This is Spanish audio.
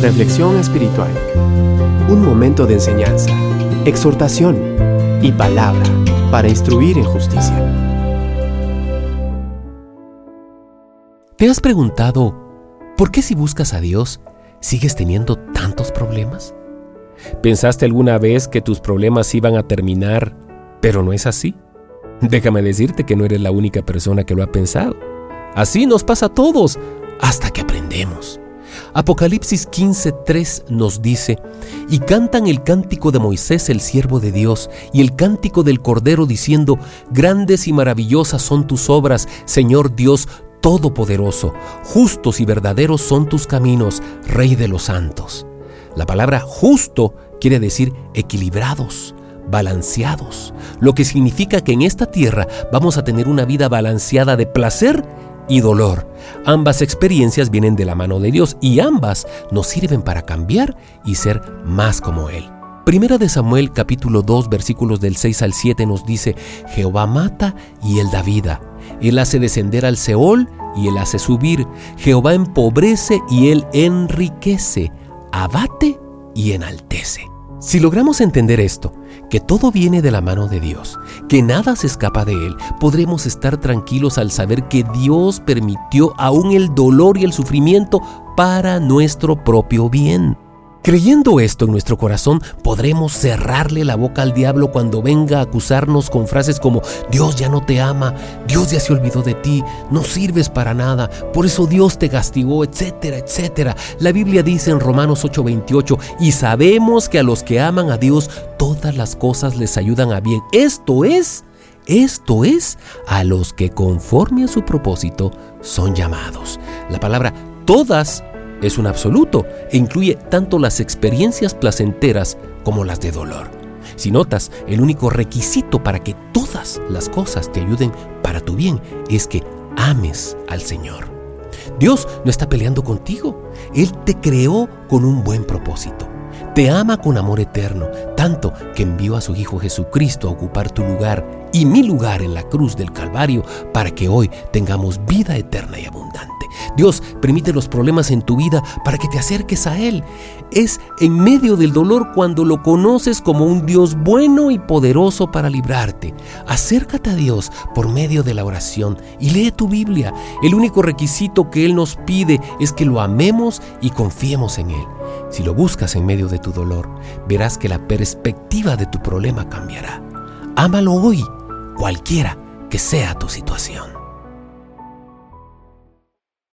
Reflexión espiritual. Un momento de enseñanza, exhortación y palabra para instruir en justicia. ¿Te has preguntado por qué si buscas a Dios sigues teniendo tantos problemas? ¿Pensaste alguna vez que tus problemas iban a terminar, pero no es así? Déjame decirte que no eres la única persona que lo ha pensado. Así nos pasa a todos, hasta que aprendemos. Apocalipsis 15:3 nos dice, y cantan el cántico de Moisés el siervo de Dios, y el cántico del Cordero diciendo, grandes y maravillosas son tus obras, Señor Dios Todopoderoso, justos y verdaderos son tus caminos, Rey de los santos. La palabra justo quiere decir equilibrados, balanceados, lo que significa que en esta tierra vamos a tener una vida balanceada de placer y dolor. Ambas experiencias vienen de la mano de Dios y ambas nos sirven para cambiar y ser más como Él. Primera de Samuel capítulo 2 versículos del 6 al 7 nos dice, Jehová mata y Él da vida. Él hace descender al Seol y Él hace subir. Jehová empobrece y Él enriquece. Abate y enaltece. Si logramos entender esto, que todo viene de la mano de Dios, que nada se escapa de Él, podremos estar tranquilos al saber que Dios permitió aún el dolor y el sufrimiento para nuestro propio bien. Creyendo esto en nuestro corazón, podremos cerrarle la boca al diablo cuando venga a acusarnos con frases como Dios ya no te ama, Dios ya se olvidó de ti, no sirves para nada, por eso Dios te castigó, etcétera, etcétera. La Biblia dice en Romanos 8:28, y sabemos que a los que aman a Dios, todas las cosas les ayudan a bien. Esto es, esto es, a los que conforme a su propósito son llamados. La palabra todas es un absoluto e incluye tanto las experiencias placenteras como las de dolor. Si notas, el único requisito para que todas las cosas te ayuden para tu bien es que ames al Señor. Dios no está peleando contigo. Él te creó con un buen propósito. Te ama con amor eterno, tanto que envió a su Hijo Jesucristo a ocupar tu lugar y mi lugar en la cruz del Calvario para que hoy tengamos vida eterna y abundante. Dios permite los problemas en tu vida para que te acerques a Él. Es en medio del dolor cuando lo conoces como un Dios bueno y poderoso para librarte. Acércate a Dios por medio de la oración y lee tu Biblia. El único requisito que Él nos pide es que lo amemos y confiemos en Él. Si lo buscas en medio de tu dolor, verás que la perspectiva de tu problema cambiará. Ámalo hoy, cualquiera que sea tu situación.